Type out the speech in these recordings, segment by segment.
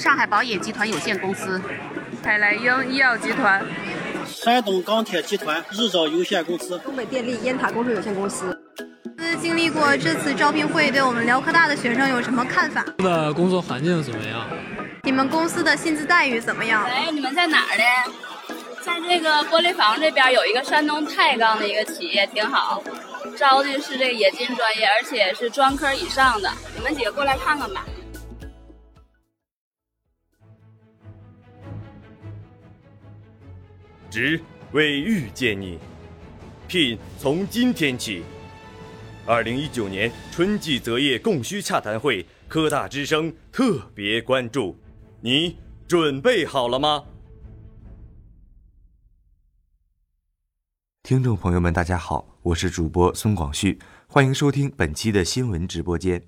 上海宝野集团有限公司、海莱英医药集团、山东钢铁集团日照有限公司、东北电力烟塔工程有限公司。经历过这次招聘会，对我们辽科大的学生有什么看法？的工作环境怎么样？你们公司的薪资待遇怎么样？哎，你们在哪儿呢？在这个玻璃房这边有一个山东太钢的一个企业，挺好，招的是这个冶金专业，而且是专科以上的。你们几个过来看看吧。职为遇见你，聘从今天起。二零一九年春季择业供需洽谈会，科大之声特别关注，你准备好了吗？听众朋友们，大家好，我是主播孙广旭，欢迎收听本期的新闻直播间。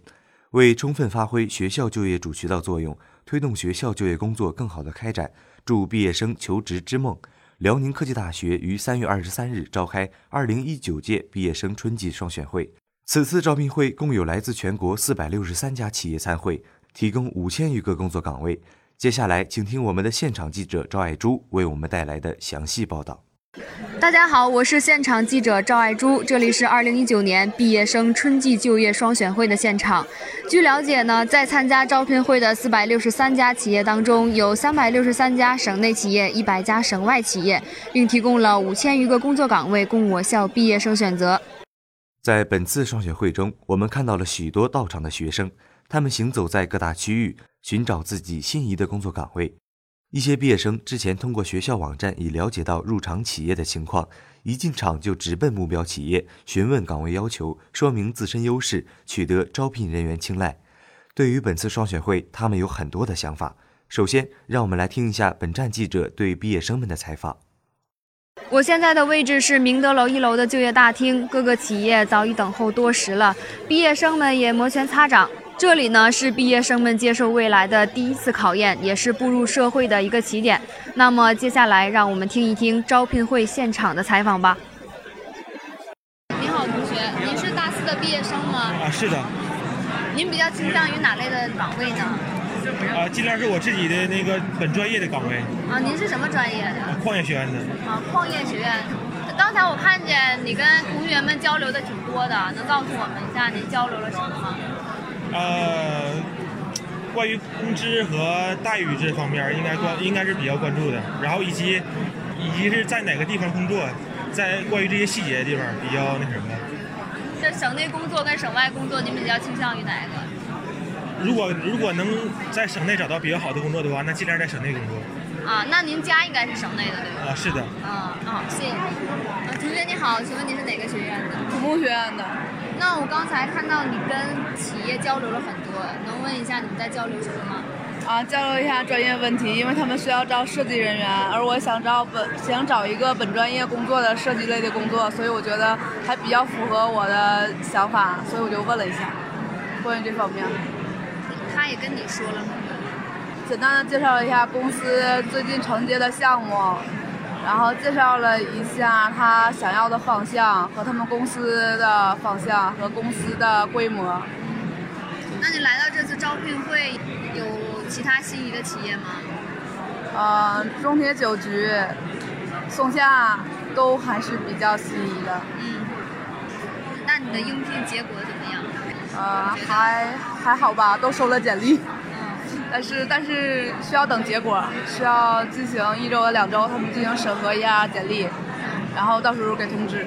为充分发挥学校就业主渠道作用，推动学校就业工作更好的开展，助毕业生求职之梦。辽宁科技大学于三月二十三日召开二零一九届毕业生春季双选会。此次招聘会共有来自全国四百六十三家企业参会，提供五千余个工作岗位。接下来，请听我们的现场记者赵爱珠为我们带来的详细报道。大家好，我是现场记者赵爱珠，这里是二零一九年毕业生春季就业双选会的现场。据了解呢，在参加招聘会的四百六十三家企业当中，有三百六十三家省内企业，一百家省外企业，并提供了五千余个工作岗位供我校毕业生选择。在本次双选会中，我们看到了许多到场的学生，他们行走在各大区域，寻找自己心仪的工作岗位。一些毕业生之前通过学校网站已了解到入场企业的情况，一进场就直奔目标企业，询问岗位要求，说明自身优势，取得招聘人员青睐。对于本次双选会，他们有很多的想法。首先，让我们来听一下本站记者对毕业生们的采访。我现在的位置是明德楼一楼的就业大厅，各个企业早已等候多时了，毕业生们也摩拳擦掌。这里呢是毕业生们接受未来的第一次考验，也是步入社会的一个起点。那么接下来，让我们听一听招聘会现场的采访吧。您好，同学，您是大四的毕业生吗？啊，是的。您比较倾向于哪类的岗位呢？啊，尽量是我自己的那个本专业的岗位。啊，您是什么专业的？啊矿业学院的。啊，矿业学院。刚才我看见你跟同学们交流的挺多的，能告诉我们一下您交流了什么吗？呃，关于工资和待遇这方面，应该关应该是比较关注的。然后以及以及是在哪个地方工作，在关于这些细节的地方比较那什么。在省内工作跟省外工作，您比较倾向于哪一个？如果如果能在省内找到比较好的工作的话，那尽量在省内工作。啊，那您家应该是省内的对吧？啊，是的。啊啊，谢谢你。啊，同学你好，请问你是哪个学院的？土木学院的。那我刚才看到你跟企业交流了很多，能问一下你们在交流什么吗？啊，交流一下专业问题，因为他们需要招设计人员，而我想招本想找一个本专业工作的设计类的工作，所以我觉得还比较符合我的想法，所以我就问了一下关于这方面。他也跟你说了吗？简单的介绍了一下公司最近承接的项目，然后介绍了一下他想要的方向和他们公司的方向和公司的规模。那你来到这次招聘会，有其他心仪的企业吗？呃，中铁九局、松下都还是比较心仪的。嗯。那你的应聘结果怎么样？呃，还还好吧，都收了简历。但是但是需要等结果，需要进行一周两周，他们进行审核一下简历，然后到时候给通知。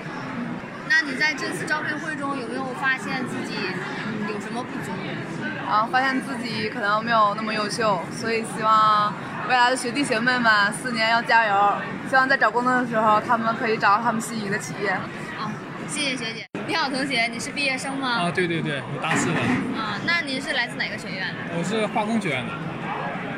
那你在这次招聘会中有没有发现自己有什么不足？啊，发现自己可能没有那么优秀，所以希望未来的学弟学妹们四年要加油，希望在找工作的时候他们可以找到他们心仪的企业。啊，谢谢学姐。你好，同学，你是毕业生吗？啊，对对对，我大四的。啊，那您是来自哪个学院的？我是化工学院的。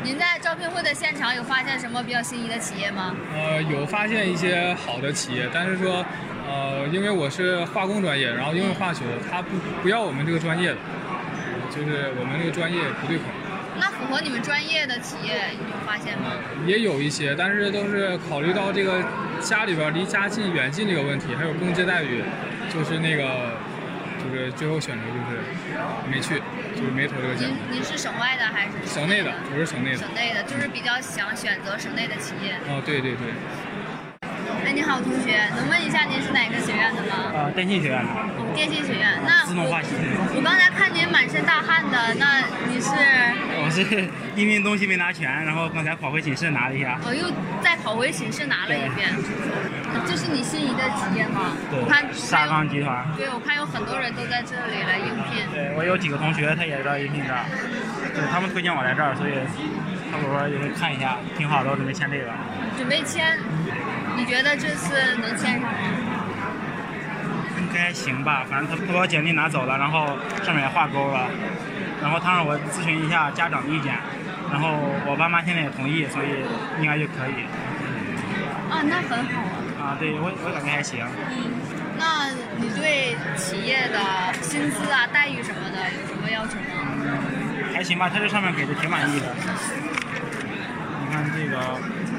您在招聘会的现场有发现什么比较心仪的企业吗？呃，有发现一些好的企业，但是说，呃，因为我是化工专业，然后因为化学，他不不要我们这个专业的，就是我们这个专业不对口。那符合你们专业的企业，你有发现吗？也有一些，但是都是考虑到这个家里边离家近远近这个问题，还有工资待遇，就是那个就是最后选择就是没去，就是没投这个简您历。您是省外的还是省内的，我是省内的。省内的，就是比较想选择省内的企业。哦，对对对。哎，你好，同学，能问一下您是哪个学院的吗？呃，电信学院的。哦，电信学院。那自动化系。我刚才看您满身大汗的，那你是？我是因为东西没拿全，然后刚才跑回寝室拿了一下。我又再跑回寝室拿了一遍。这是你心仪的职业吗？对。我看沙钢集团。对，我看有很多人都在这里来应聘。对，我有几个同学他也在应聘这儿，对他们推荐我来这儿，所以他们说也会看一下，挺好的，我准备签这个。准备签？你觉得这次能签上吗？应该行吧，反正他他把我简历拿走了，然后上面也画勾了，然后他让我咨询一下家长的意见，然后我爸妈现在也同意，所以应该就可以。啊，那很好啊。啊，对我我感觉还行。嗯，那你对企业的薪资啊、待遇什么的有什么要求吗？还行吧，他这上面给的挺满意的。你看这个。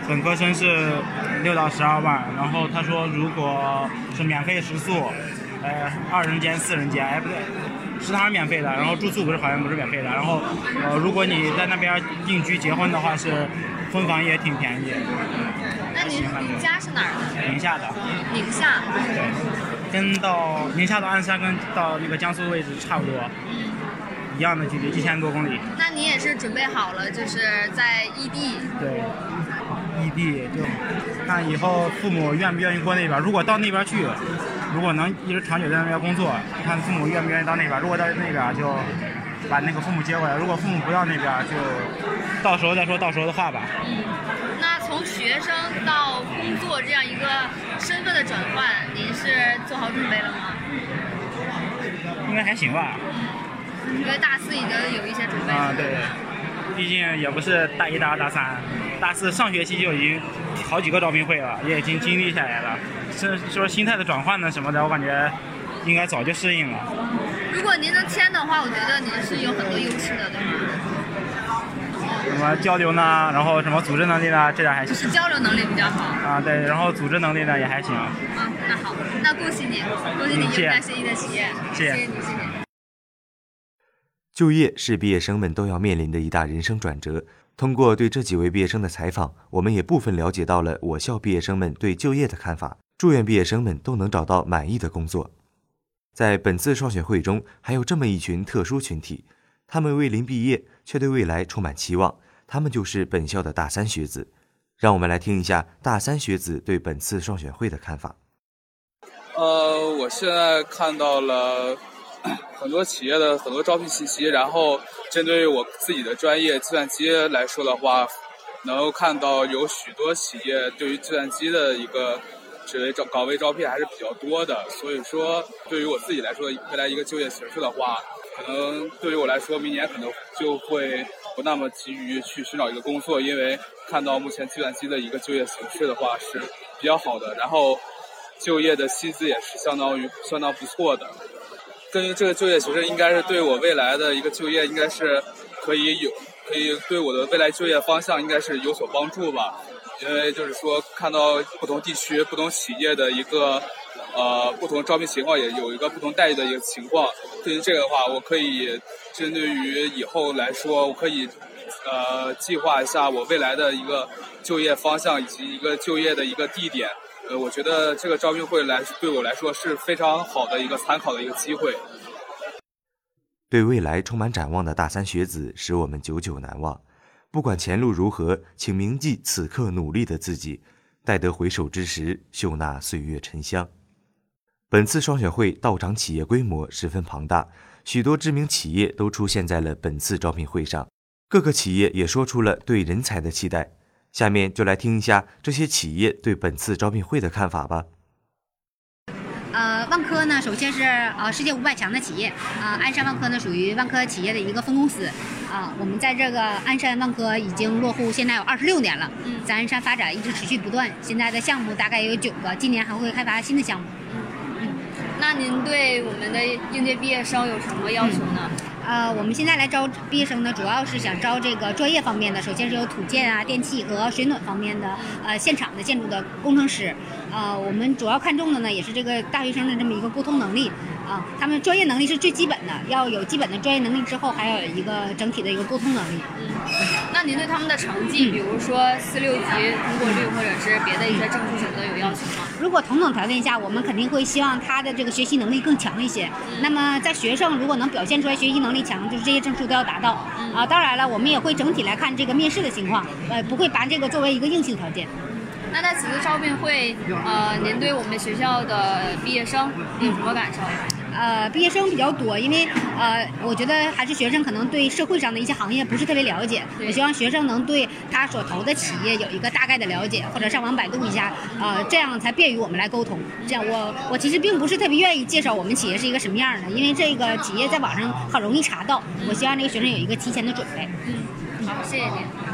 本科生是六到十二万，然后他说如果是免费食宿，呃，二人间、四人间，哎不对，食堂是免费的，然后住宿不是好像不是免费的，然后呃如果你在那边定居结婚的话是婚房也挺便宜。那您您家是哪儿的？宁夏的。宁夏。对，跟到宁夏到鞍山跟到那个江苏位置差不多。嗯。一样的距离，一千多公里。那你也是准备好了，就是在异地。对。异地就看以后父母愿不愿意过那边。如果到那边去，如果能一直长久在那边工作，看父母愿不愿意到那边。如果到那边就把那个父母接过来。如果父母不要那边，就到时候再说到时候的话吧。嗯，那从学生到工作这样一个身份的转换，您是做好准备了吗？应该还行吧。因为大四已经有一些准备了。啊，对。毕竟也不是大一、大二、大三，大四上学期就已经好几个招聘会了，也已经经历下来了。是说心态的转换呢什么的，我感觉应该早就适应了。如果您能签的话，我觉得您是有很多优势的，对吗？什么交流呢？然后什么组织能力呢？这点还行。就是交流能力比较好。啊，对，然后组织能力呢也还行。啊，那好，那恭喜你，恭喜你迎来心仪的企业。谢谢。谢谢你，谢谢。就业是毕业生们都要面临的一大人生转折。通过对这几位毕业生的采访，我们也部分了解到了我校毕业生们对就业的看法。祝愿毕业生们都能找到满意的工作。在本次双选会中，还有这么一群特殊群体，他们未临毕业，却对未来充满期望。他们就是本校的大三学子。让我们来听一下大三学子对本次双选会的看法。呃，我现在看到了。很多企业的很多招聘信息，然后针对于我自己的专业计算机来说的话，能够看到有许多企业对于计算机的一个职位招岗位招聘还是比较多的。所以说，对于我自己来说，未来一个就业形势的话，可能对于我来说，明年可能就会不那么急于去寻找一个工作，因为看到目前计算机的一个就业形势的话是比较好的，然后就业的薪资也是相当于相当不错的。根据这个就业形势，应该是对我未来的一个就业，应该是可以有，可以对我的未来就业方向应该是有所帮助吧。因为就是说，看到不同地区、不同企业的一个呃不同招聘情况，也有一个不同待遇的一个情况。对于这个的话，我可以针对于以后来说，我可以呃计划一下我未来的一个就业方向以及一个就业的一个地点。呃，我觉得这个招聘会来对我来说是非常好的一个参考的一个机会。对未来充满展望的大三学子，使我们久久难忘。不管前路如何，请铭记此刻努力的自己，待得回首之时，嗅纳岁月沉香。本次双选会到场企业规模十分庞大，许多知名企业都出现在了本次招聘会上，各个企业也说出了对人才的期待。下面就来听一下这些企业对本次招聘会的看法吧。呃，万科呢，首先是呃世界五百强的企业，啊，鞍山万科呢属于万科企业的一个分公司，啊，我们在这个鞍山万科已经落户现在有二十六年了，嗯，在鞍山发展一直持续不断，现在的项目大概有九个，今年还会开发新的项目。嗯，那您对我们的应届毕业生有什么要求呢？呃，我们现在来招毕业生呢，主要是想招这个专业方面的，首先是有土建啊、电气和水暖方面的，呃，现场的建筑的工程师。呃，我们主要看重的呢，也是这个大学生的这么一个沟通能力啊，他们专业能力是最基本的，要有基本的专业能力之后，还要有一个整体的一个沟通能力。嗯，那您对他们的成绩，比如说四六级通过率，或者是别的一些证书什么的，有要求吗？如果同等条件下，我们肯定会希望他的这个学习能力更强一些。那么在学生如果能表现出来学习能力强，就是这些证书都要达到。啊，当然了，我们也会整体来看这个面试的情况，呃，不会把这个作为一个硬性条件。那在此次招聘会，呃，您对我们学校的毕业生有什么感受？呃，毕业生比较多，因为呃，我觉得还是学生可能对社会上的一些行业不是特别了解。我希望学生能对他所投的企业有一个大概的了解，或者上网百度一下，呃，这样才便于我们来沟通。这样，我我其实并不是特别愿意介绍我们企业是一个什么样的，因为这个企业在网上很容易查到。我希望这个学生有一个提前的准备。嗯，好，谢谢您。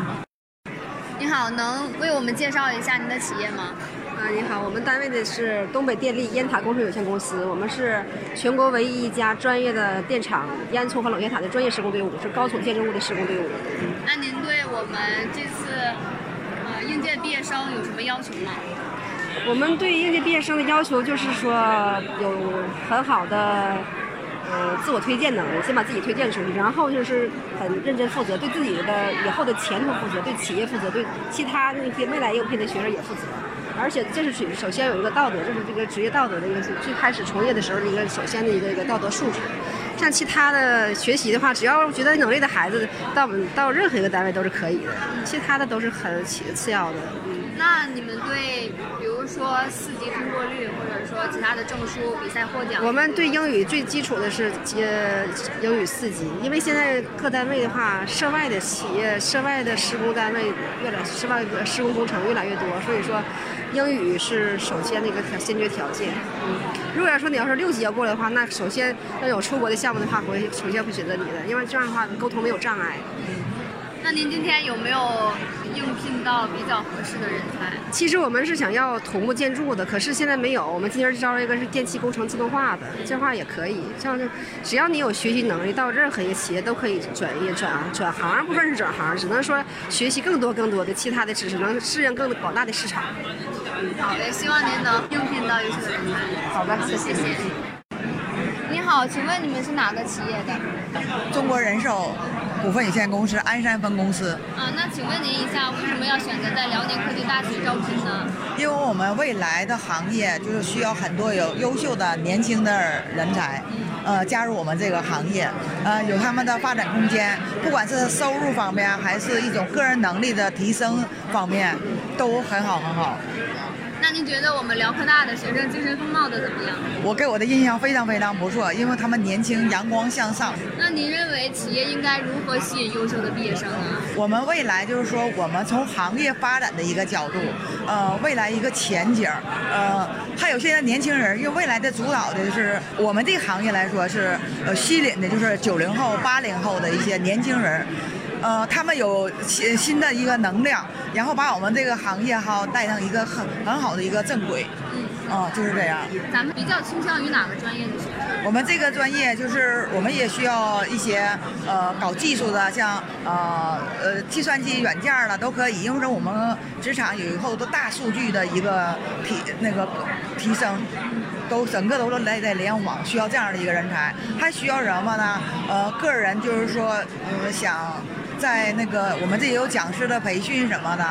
你好，能为我们介绍一下您的企业吗？啊，你好，我们单位的是东北电力烟塔工程有限公司，我们是全国唯一一家专业的电厂烟囱和冷却塔的专业施工队伍，是高层建筑物的施工队伍。那您对我们这次呃应届毕业生有什么要求吗？我们对应届毕业生的要求就是说有很好的。呃，自我推荐能力，先把自己推荐出去，然后就是很认真负责，对自己的以后的前途负责，对企业负责，对其他那些未来应聘的学生也负责。而且这是首首先有一个道德，这是这个职业道德的一个最开始从业的时候的一个首先的一个一个道德素质。像其他的学习的话，只要觉得能力的孩子到到任何一个单位都是可以的，其他的都是很次次要的。那你们对，比如说四级通过率，或者说其他的证书、比赛获奖？我们对英语最基础的是呃英语四级，因为现在各单位的话，涉外的企业、涉外的施工单位越来涉外的施工工程越来越多，所以说英语是首先的一个先决条件。嗯，如果要说你要是六级要过来的话，那首先要有出国的项目的话，会首先会选择你的，因为这样的话沟通没有障碍。嗯那您今天有没有应聘到比较合适的人才？其实我们是想要土木建筑的，可是现在没有。我们今天招一个是电气工程自动化的，这话也可以。像就只要你有学习能力，到任何一个企业都可以转业转转行，不算是转行，只能说学习更多更多的其他的知识，能适应更广大的市场。好的，希望您能应聘到优秀的人才。好的，谢谢。你好，请问你们是哪个企业的？中国人寿。股份有限公司鞍山分公司。啊，那请问您一下，为什么要选择在辽宁科技大学招聘呢？因为我们未来的行业就是需要很多有优秀的年轻的人才，呃，加入我们这个行业，呃，有他们的发展空间，不管是收入方面，还是一种个人能力的提升方面，都很好很好。那您觉得我们辽科大的学生精神风貌的怎么样？我给我的印象非常非常不错，因为他们年轻、阳光向上。那您认为企业应该如何吸引优秀的毕业生呢？我们未来就是说，我们从行业发展的一个角度，呃，未来一个前景，呃，还有现在年轻人，因为未来的主导的是我们这个行业来说是呃吸引的就是九零后、八零后的一些年轻人。呃，他们有新新的一个能量，然后把我们这个行业哈带上一个很很好的一个正轨。嗯，啊，就是这样。咱们比较倾向于哪个专业的学生？我们这个专业就是我们也需要一些呃搞技术的，像呃呃计算机软件了都可以，因为我们职场有以后都大数据的一个提那个提升，都整个都是来在联网，需要这样的一个人才。还需要什么呢？呃，个人就是说，嗯，想。在那个我们这也有讲师的培训什么的，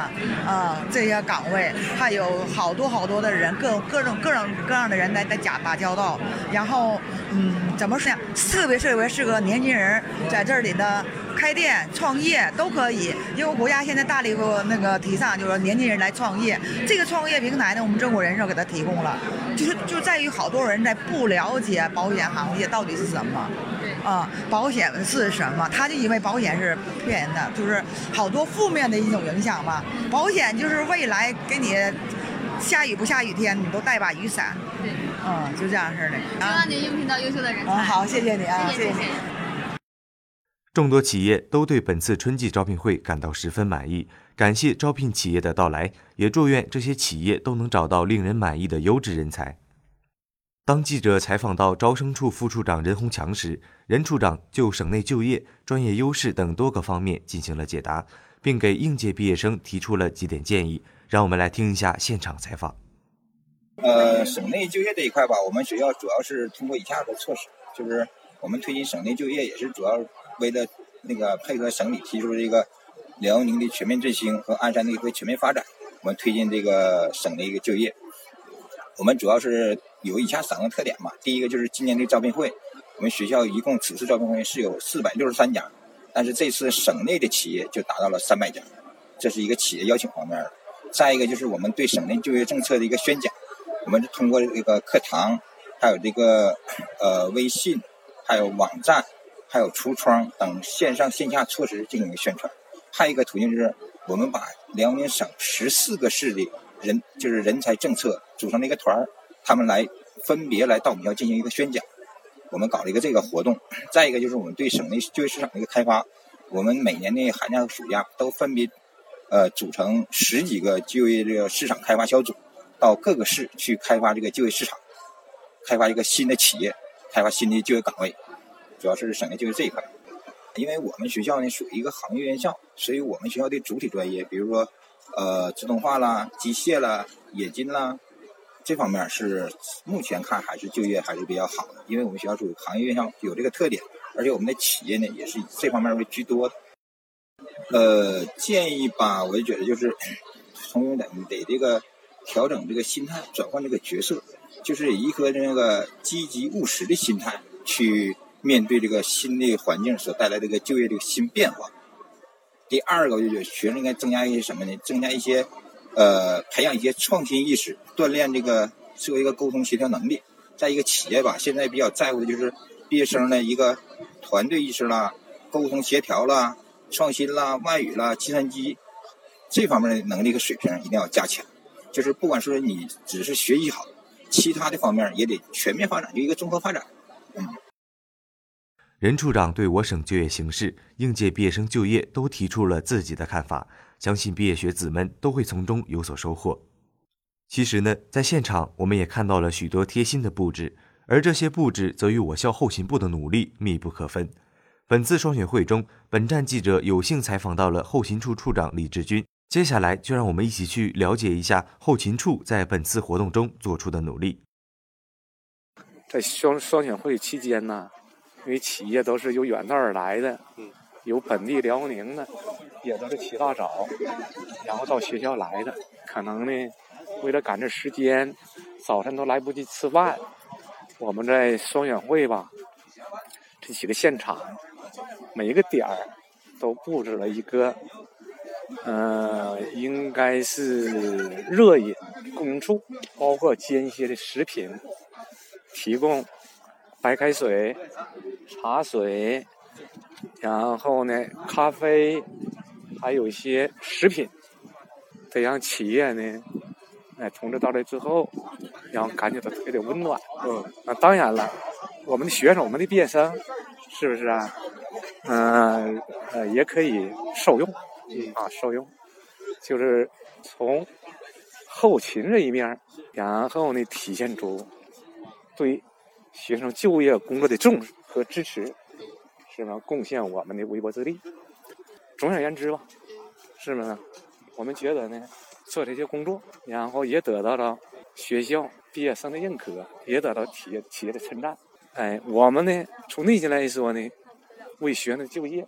啊，这些岗位还有好多好多的人，各各种各种各样的人来在打打交道。然后，嗯，怎么说呢？特别特别适合年轻人在这里的开店创业都可以，因为国家现在大力那个提倡，就是说年轻人来创业。这个创业平台呢，我们中国人寿给他提供了，就是就在于好多人在不了解保险行业到底是什么。啊，保险是什么？他就以为保险是骗人的，就是好多负面的一种影响吧。保险就是未来给你下雨不下雨天，你都带把雨伞。对，嗯，就这样式的。希望您应聘到优秀的人才。嗯，好，谢谢你啊，谢谢。众多企业都对本次春季招聘会感到十分满意，感谢招聘企业的到来，也祝愿这些企业都能找到令人满意的优质人才。当记者采访到招生处副处长任洪强时，任处长就省内就业、专业优势等多个方面进行了解答，并给应届毕业生提出了几点建议。让我们来听一下现场采访。呃，省内就业这一块吧，我们学校主要是通过以下的措施，就是我们推进省内就业，也是主要为了那个配合省里提出这个辽宁的全面振兴和鞍山的一个全面发展，我们推进这个省的一个就业。我们主要是有以下三个特点吧。第一个就是今年的招聘会，我们学校一共此次招聘会是有四百六十三家，但是这次省内的企业就达到了三百家，这是一个企业邀请方面的。再一个就是我们对省内就业政策的一个宣讲，我们是通过这个课堂，还有这个呃微信，还有网站，还有橱窗等线上线下措施进行一个宣传。还有一个途径就是我们把辽宁省十四个市的人就是人才政策组成了一个团儿，他们来分别来到我们学校进行一个宣讲。我们搞了一个这个活动。再一个就是我们对省内就业市场的一个开发，我们每年的寒假和暑假都分别。呃，组成十几个就业这个市场开发小组，到各个市去开发这个就业市场，开发一个新的企业，开发新的就业岗位，主要是省内就业这一块。因为我们学校呢属于一个行业院校，所以我们学校的主体专业，比如说呃自动化啦、机械啦、冶金啦，这方面是目前看还是就业还是比较好的。因为我们学校属于行业院校，有这个特点，而且我们的企业呢也是以这方面为居多的。呃，建议吧，我就觉得就是，从得得这个调整这个心态，转换这个角色，就是以一颗那个积极务实的心态去面对这个新的环境所带来这个就业这个新变化。第二个，就觉得学生应该增加一些什么呢？增加一些呃，培养一些创新意识，锻炼这个作为一个沟通协调能力。在一个企业吧，现在比较在乎的就是毕业生的一个团队意识啦，沟通协调啦。创新啦、外语啦、计算机这方面的能力和水平一定要加强。就是不管说你只是学习好，其他的方面也得全面发展，就一个综合发展。任处长对我省就业形势、应届毕业生就业都提出了自己的看法，相信毕业学子们都会从中有所收获。其实呢，在现场我们也看到了许多贴心的布置，而这些布置则与我校后勤部的努力密不可分。本次双选会中，本站记者有幸采访到了后勤处处长李志军。接下来，就让我们一起去了解一下后勤处在本次活动中做出的努力。在双双选会期间呢，因为企业都是由远道而来的，有本地辽宁的，也都是起大早，然后到学校来的。可能呢，为了赶这时间，早晨都来不及吃饭。我们在双选会吧，这几个现场。每一个点儿都布置了一个，呃，应该是热饮供应处，包括间歇的食品，提供白开水、茶水，然后呢，咖啡，还有一些食品，得让企业呢，哎，同志到来之后，然后感觉到特别的温暖。嗯，那当然了，我们的学生，我们的毕业生，是不是啊？嗯呃，也可以受用，啊，受用，就是从后勤这一面，然后呢，体现出对学生就业工作的重视和支持，是吧？贡献我们的微薄之力。总而言之吧，是不是？我们觉得呢，做这些工作，然后也得到了学校毕业生的认可，也得到企业企业的称赞。哎，我们呢，从内心来说呢。为学生的就业，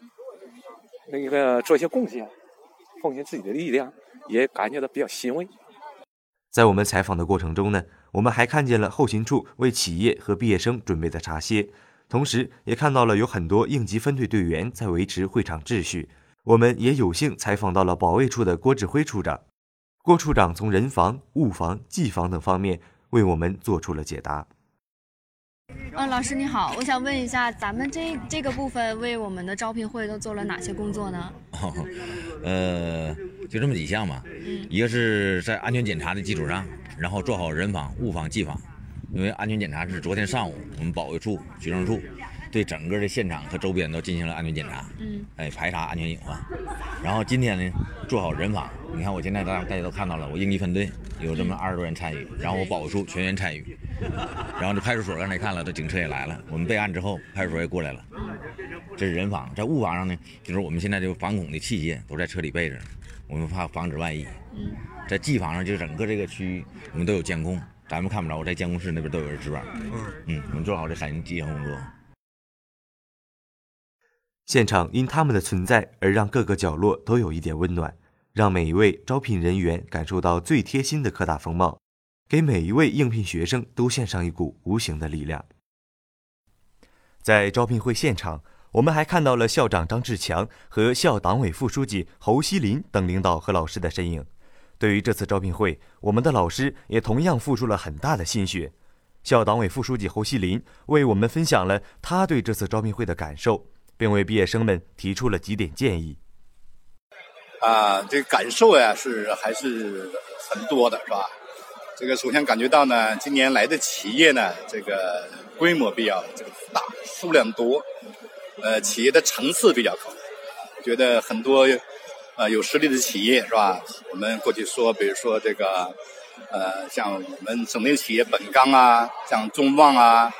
那个做一些贡献，奉献自己的力量，也感觉到比较欣慰。在我们采访的过程中呢，我们还看见了后勤处为企业和毕业生准备的茶歇，同时也看到了有很多应急分队队员在维持会场秩序。我们也有幸采访到了保卫处的郭志辉处长，郭处长从人防、物防、技防等方面为我们做出了解答。嗯，老师你好，我想问一下，咱们这这个部分为我们的招聘会都做了哪些工作呢？呃，就这么几项嘛，一个是在安全检查的基础上，然后做好人防、物防、技防。因为安全检查是昨天上午我们保卫处、学生处。对整个的现场和周边都进行了安全检查，嗯，哎，排查安全隐患。然后今天呢，做好人防。你看，我现在大家大家都看到了，我应急分队有这么二十多人参与，然后我保卫处全员参与。然后这派出所刚才看了，这警车也来了。我们备案之后，派出所也过来了。这是人防，在物防上呢，就是我们现在这个防恐的器械都在车里备着，我们怕防止万一。在技防上，就整个这个区域我们都有监控，咱们看不着，在监控室那边都有人值班。嗯嗯，我们做好这反应机响工作。现场因他们的存在而让各个角落都有一点温暖，让每一位招聘人员感受到最贴心的科大风貌，给每一位应聘学生都献上一股无形的力量。在招聘会现场，我们还看到了校长张志强和校党委副书记侯锡林等领导和老师的身影。对于这次招聘会，我们的老师也同样付出了很大的心血。校党委副书记侯锡林为我们分享了他对这次招聘会的感受。并为毕业生们提出了几点建议。啊，这个感受呀是还是很多的，是吧？这个首先感觉到呢，今年来的企业呢，这个规模比较这个大，数量多，呃，企业的层次比较高。觉得很多呃有实力的企业是吧？我们过去说，比如说这个呃，像我们省内企业本钢啊，像中旺啊，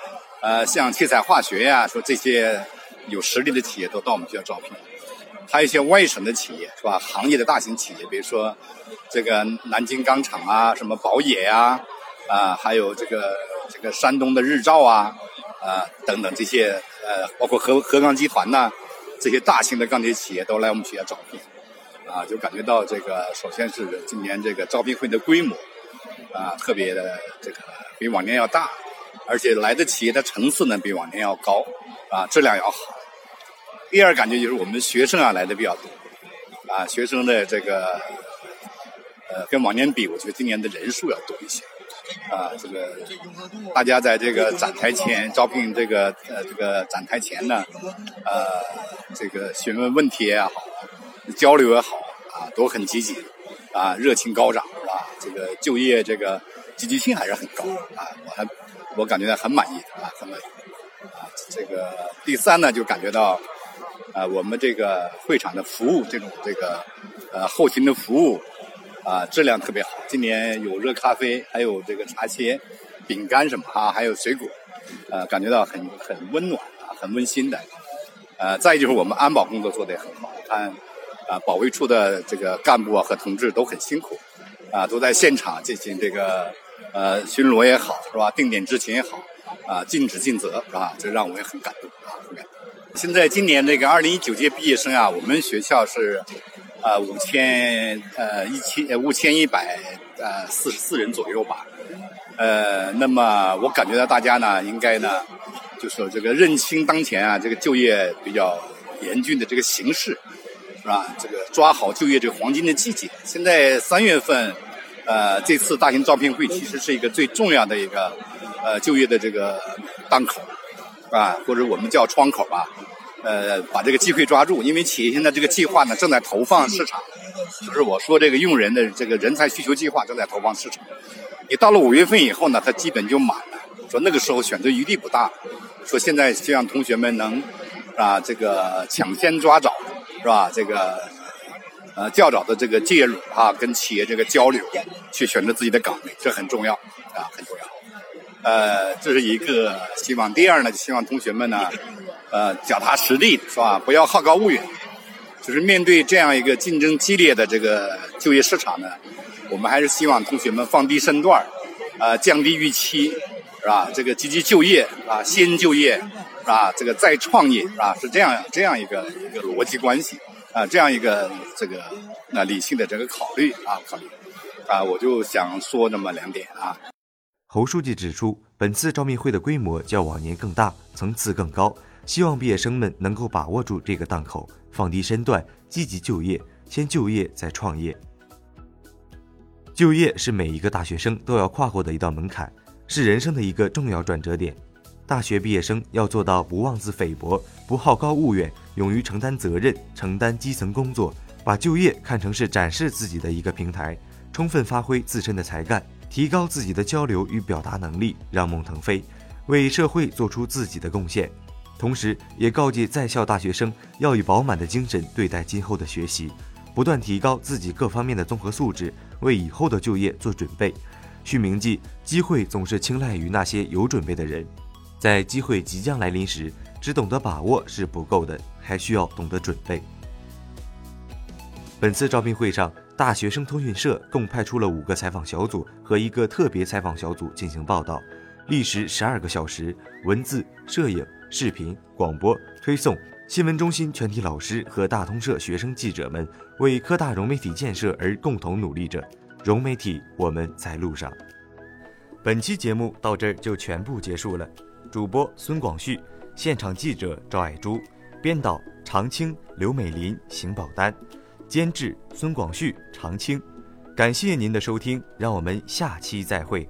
呃，像七彩化学呀，说这些。有实力的企业都到我们学校招聘，还有一些外省的企业是吧？行业的大型企业，比如说这个南京钢厂啊，什么宝冶呀，啊，还有这个这个山东的日照啊，啊等等这些呃，包括河河钢集团呐，这些大型的钢铁企业都来我们学校招聘，啊，就感觉到这个首先是今年这个招聘会的规模啊，特别的这个比往年要大，而且来的企业的层次呢比往年要高，啊，质量要好。第二感觉就是我们学生啊来的比较多，啊，学生的这个呃跟往年比，我觉得今年的人数要多一些，啊，这个大家在这个展台前招聘这个呃这个展台前呢，呃，这个询问问题也好，交流也好，啊，都很积极，啊，热情高涨是吧？这个就业这个积极性还是很高，啊，我还我感觉很满意啊，很满意，这个第三呢就感觉到。啊，我们这个会场的服务，这种这个呃后勤的服务啊，质量特别好。今年有热咖啡，还有这个茶歇、饼干什么啊，还有水果，呃，感觉到很很温暖啊，很温馨的。呃，再就是我们安保工作做得也很好，看啊，保卫处的这个干部啊和同志都很辛苦啊，都在现场进行这个呃巡逻也好，是吧？定点执勤也好啊，尽职尽责是吧？这让我也很感动啊，很感动。现在今年这个二零一九届毕业生啊，我们学校是，呃五千呃一千五千一百呃四十四人左右吧，呃，那么我感觉到大家呢，应该呢，就说这个认清当前啊这个就业比较严峻的这个形势，是吧？这个抓好就业这个黄金的季节。现在三月份，呃，这次大型招聘会其实是一个最重要的一个呃就业的这个档口。啊，或者我们叫窗口吧，呃，把这个机会抓住，因为企业现在这个计划呢正在投放市场，就是我说这个用人的这个人才需求计划正在投放市场。你到了五月份以后呢，它基本就满了，说那个时候选择余地不大。说现在希望同学们能啊，这个抢先抓早，是吧？这个呃较早的这个介入啊，跟企业这个交流，去选择自己的岗位，这很重要啊，很重要。呃，这是一个希望。第二呢，希望同学们呢，呃，脚踏实地，是吧？不要好高骛远。就是面对这样一个竞争激烈的这个就业市场呢，我们还是希望同学们放低身段呃，降低预期，是吧？这个积极就业，啊，先就业，是吧？这个再创业，是吧？是这样这样一个一个逻辑关系，啊，这样一个这个那理性的这个考虑啊，考虑，啊，我就想说那么两点啊。侯书记指出，本次招聘会的规模较往年更大，层次更高，希望毕业生们能够把握住这个档口，放低身段，积极就业，先就业再创业。就业是每一个大学生都要跨过的一道门槛，是人生的一个重要转折点。大学毕业生要做到不妄自菲薄，不好高骛远，勇于承担责任，承担基层工作，把就业看成是展示自己的一个平台，充分发挥自身的才干。提高自己的交流与表达能力，让梦腾飞，为社会做出自己的贡献。同时，也告诫在校大学生要以饱满的精神对待今后的学习，不断提高自己各方面的综合素质，为以后的就业做准备。需铭记，机会总是青睐于那些有准备的人。在机会即将来临时，只懂得把握是不够的，还需要懂得准备。本次招聘会上。大学生通讯社共派出了五个采访小组和一个特别采访小组进行报道，历时十二个小时，文字、摄影、视频、广播、推送。新闻中心全体老师和大通社学生记者们为科大融媒体建设而共同努力着。融媒体，我们在路上。本期节目到这儿就全部结束了。主播孙广旭，现场记者赵爱珠，编导常青、刘美林、邢宝丹，监制孙广旭、常青。感谢您的收听，让我们下期再会。